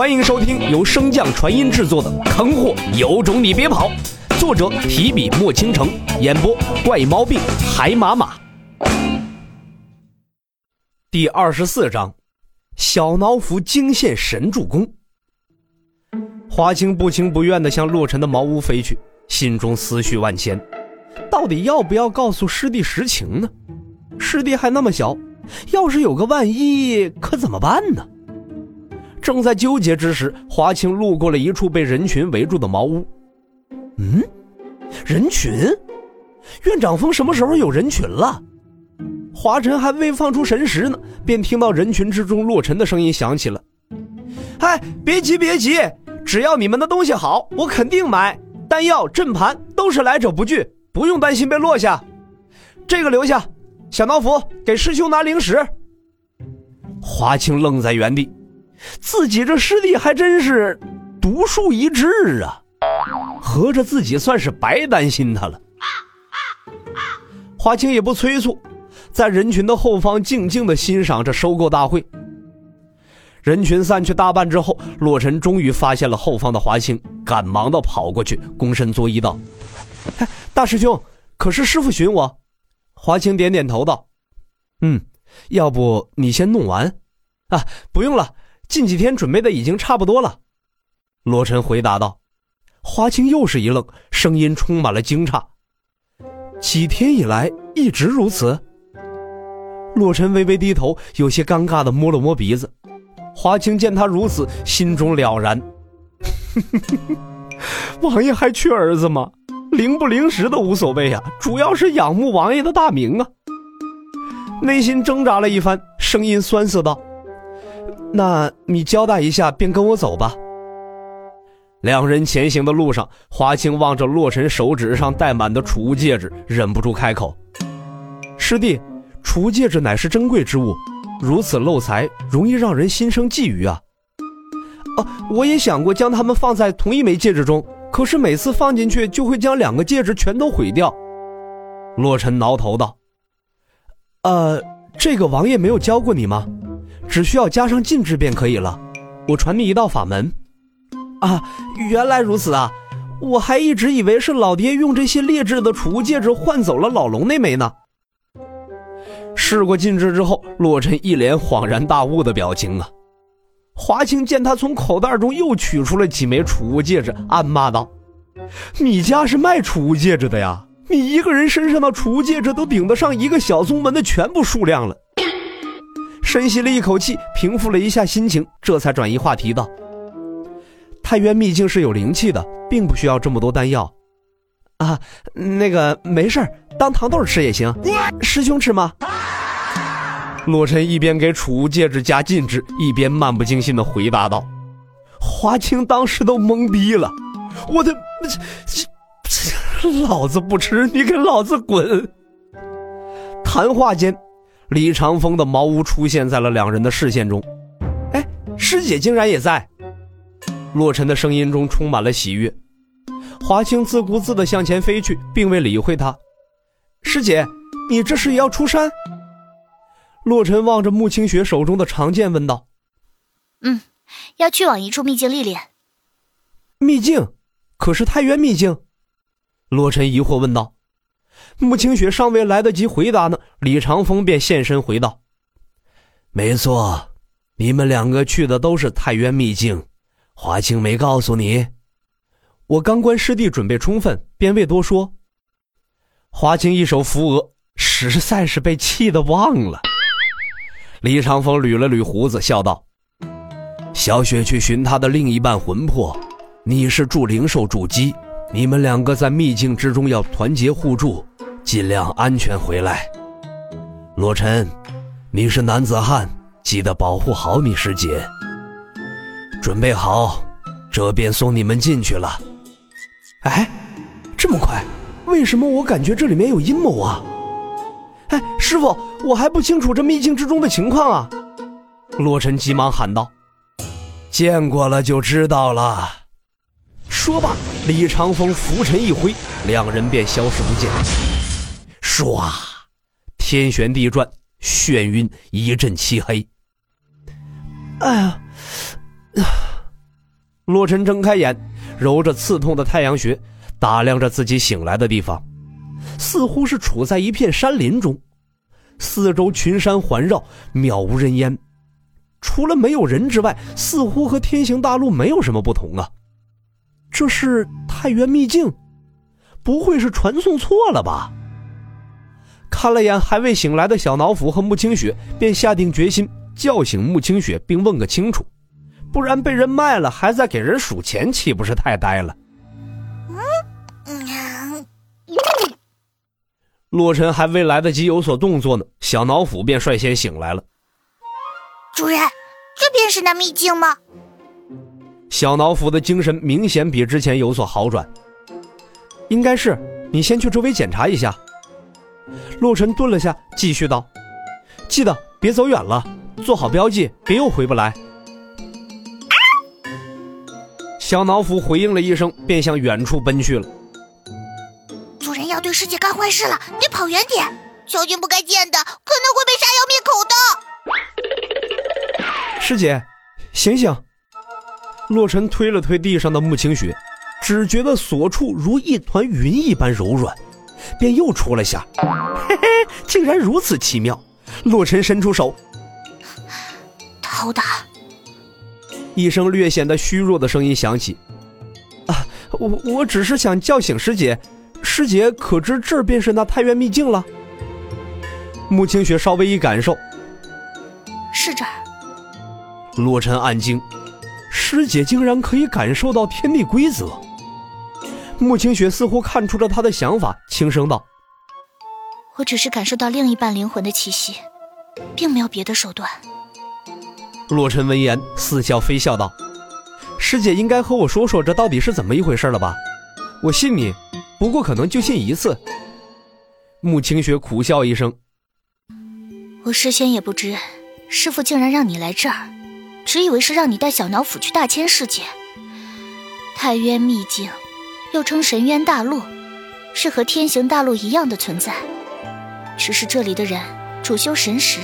欢迎收听由升降传音制作的《坑货有种你别跑》，作者提笔墨倾城，演播怪毛病海马马。第二十四章，小脑斧惊现神助攻。华清不情不愿地向洛尘的茅屋飞去，心中思绪万千，到底要不要告诉师弟实情呢？师弟还那么小，要是有个万一，可怎么办呢？正在纠结之时，华清路过了一处被人群围住的茅屋。嗯，人群？院长峰什么时候有人群了？华晨还未放出神识呢，便听到人群之中洛尘的声音响起了：“哎，别急别急，只要你们的东西好，我肯定买。丹药、阵盘都是来者不拒，不用担心被落下。这个留下，小脑斧给师兄拿灵石。”华清愣在原地。自己这师弟还真是独树一帜啊！合着自己算是白担心他了。华清也不催促，在人群的后方静静的欣赏着收购大会。人群散去大半之后，洛尘终于发现了后方的华清，赶忙的跑过去，躬身作揖道：“，大师兄，可是师傅寻我？”华清点点头道：“嗯，要不你先弄完？啊，不用了。”近几天准备的已经差不多了，罗晨回答道。华清又是一愣，声音充满了惊诧：“几天以来一直如此？”洛尘微微低头，有些尴尬的摸了摸鼻子。华清见他如此，心中了然：“ 王爷还缺儿子吗？灵不灵实的无所谓啊，主要是仰慕王爷的大名啊。”内心挣扎了一番，声音酸涩道。那你交代一下，便跟我走吧。两人前行的路上，华清望着洛尘手指上戴满的储物戒指，忍不住开口：“师弟，储物戒指乃是珍贵之物，如此漏财，容易让人心生觊觎啊。”哦，我也想过将它们放在同一枚戒指中，可是每次放进去就会将两个戒指全都毁掉。洛尘挠头道：“呃，这个王爷没有教过你吗？”只需要加上禁制便可以了。我传你一道法门。啊，原来如此啊！我还一直以为是老爹用这些劣质的储物戒指换走了老龙那枚呢。试过禁制之后，洛尘一脸恍然大悟的表情啊。华清见他从口袋中又取出了几枚储物戒指，暗骂道：“你家是卖储物戒指的呀？你一个人身上的储物戒指都顶得上一个小宗门的全部数量了。”深吸了一口气，平复了一下心情，这才转移话题道：“太渊秘境是有灵气的，并不需要这么多丹药。啊，那个没事当糖豆吃也行。师兄吃吗？”洛尘一边给储物戒指加禁制，一边漫不经心的回答道：“华清当时都懵逼了，我的，老子不吃，你给老子滚！”谈话间。李长风的茅屋出现在了两人的视线中，哎，师姐竟然也在！洛尘的声音中充满了喜悦。华清自顾自地向前飞去，并未理会他。师姐，你这是要出山？洛尘望着穆清雪手中的长剑问道：“嗯，要去往一处秘境历练。”秘境？可是太渊秘境？洛尘疑惑问道。穆清雪尚未来得及回答呢，李长风便现身回道：“没错，你们两个去的都是太渊秘境，华清没告诉你。我刚观师弟准备充分，便未多说。”华清一手扶额，实在是被气得忘了。李长风捋了捋胡子，笑道：“小雪去寻她的另一半魂魄，你是助灵兽筑基，你们两个在秘境之中要团结互助。”尽量安全回来，洛尘，你是男子汉，记得保护好你师姐。准备好，这便送你们进去了。哎，这么快？为什么我感觉这里面有阴谋啊？哎，师傅，我还不清楚这秘境之中的情况啊！洛尘急忙喊道：“见过了就知道了。”说罢，李长风拂尘一挥，两人便消失不见。唰，天旋地转，眩晕，一阵漆黑。哎呀，洛尘睁开眼，揉着刺痛的太阳穴，打量着自己醒来的地方，似乎是处在一片山林中，四周群山环绕，渺无人烟。除了没有人之外，似乎和天行大陆没有什么不同啊。这是太原秘境，不会是传送错了吧？看了眼还未醒来的小脑斧和穆清雪，便下定决心叫醒穆清雪，并问个清楚，不然被人卖了还在给人数钱，岂不是太呆了？嗯，洛尘还未来得及有所动作呢，小脑斧便率先醒来了。主人，这便是那秘境吗？小脑斧的精神明显比之前有所好转。应该是，你先去周围检查一下。洛尘顿了下，继续道：“记得别走远了，做好标记，别又回不来。”小脑斧回应了一声，便向远处奔去了。主人要对师姐干坏事了，你跑远点，小军不该见的，可能会被杀妖灭口的。师姐，醒醒！洛尘推了推地上的穆清雪，只觉得所处如一团云一般柔软。便又戳了下，嘿嘿，竟然如此奇妙！洛尘伸出手，好打！一声略显得虚弱的声音响起：“啊，我我只是想叫醒师姐，师姐可知这便是那太原秘境了？”穆清雪稍微一感受，是这儿。洛尘暗惊，师姐竟然可以感受到天地规则。穆清雪似乎看出了他的想法，轻声道：“我只是感受到另一半灵魂的气息，并没有别的手段。”洛尘闻言似笑非笑道：“师姐应该和我说说这到底是怎么一回事了吧？我信你，不过可能就信一次。”穆清雪苦笑一声：“我事先也不知，师傅竟然让你来这儿，只以为是让你带小脑斧去大千世界。太渊秘境。”又称神渊大陆，是和天行大陆一样的存在，只是这里的人主修神识。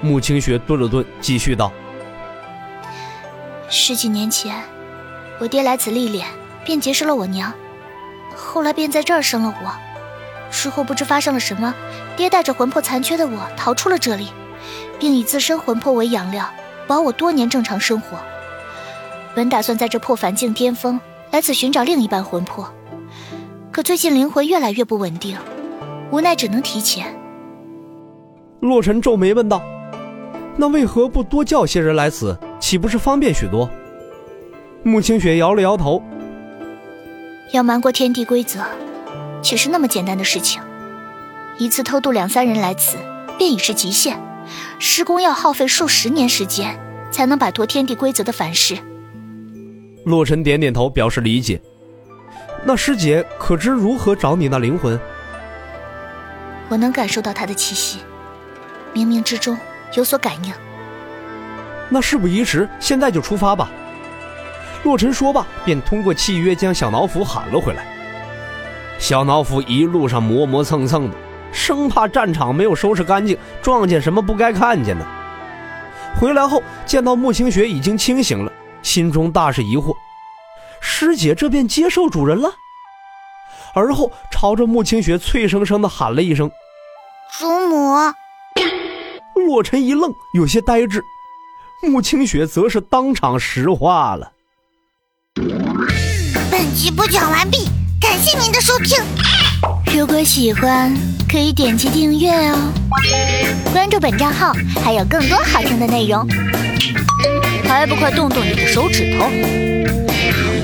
穆清雪顿了顿，继续道：“十几年前，我爹来此历练，便结识了我娘，后来便在这儿生了我。之后不知发生了什么，爹带着魂魄残缺的我逃出了这里，并以自身魂魄为养料，保我多年正常生活。本打算在这破凡境巅峰。”来此寻找另一半魂魄，可最近灵魂越来越不稳定，无奈只能提前。洛尘皱眉问道：“那为何不多叫些人来此？岂不是方便许多？”穆清雪摇了摇头：“要瞒过天地规则，岂是那么简单的事情？一次偷渡两三人来此，便已是极限，施工要耗费数十年时间，才能摆脱天地规则的反噬。”洛尘点点头，表示理解。那师姐可知如何找你那灵魂？我能感受到他的气息，冥冥之中有所感应。那事不宜迟，现在就出发吧。洛尘说罢，便通过契约将小脑斧喊了回来。小脑斧一路上磨磨蹭蹭的，生怕战场没有收拾干净，撞见什么不该看见的。回来后见到穆清雪已经清醒了。心中大是疑惑，师姐这便接受主人了。而后朝着穆清雪脆生生的喊了一声：“祖母。”洛尘一愣，有些呆滞。穆清雪则是当场石化了。本集播讲完毕，感谢您的收听。如果喜欢，可以点击订阅哦，关注本账号还有更多好听的内容。还不快动动你的手指头！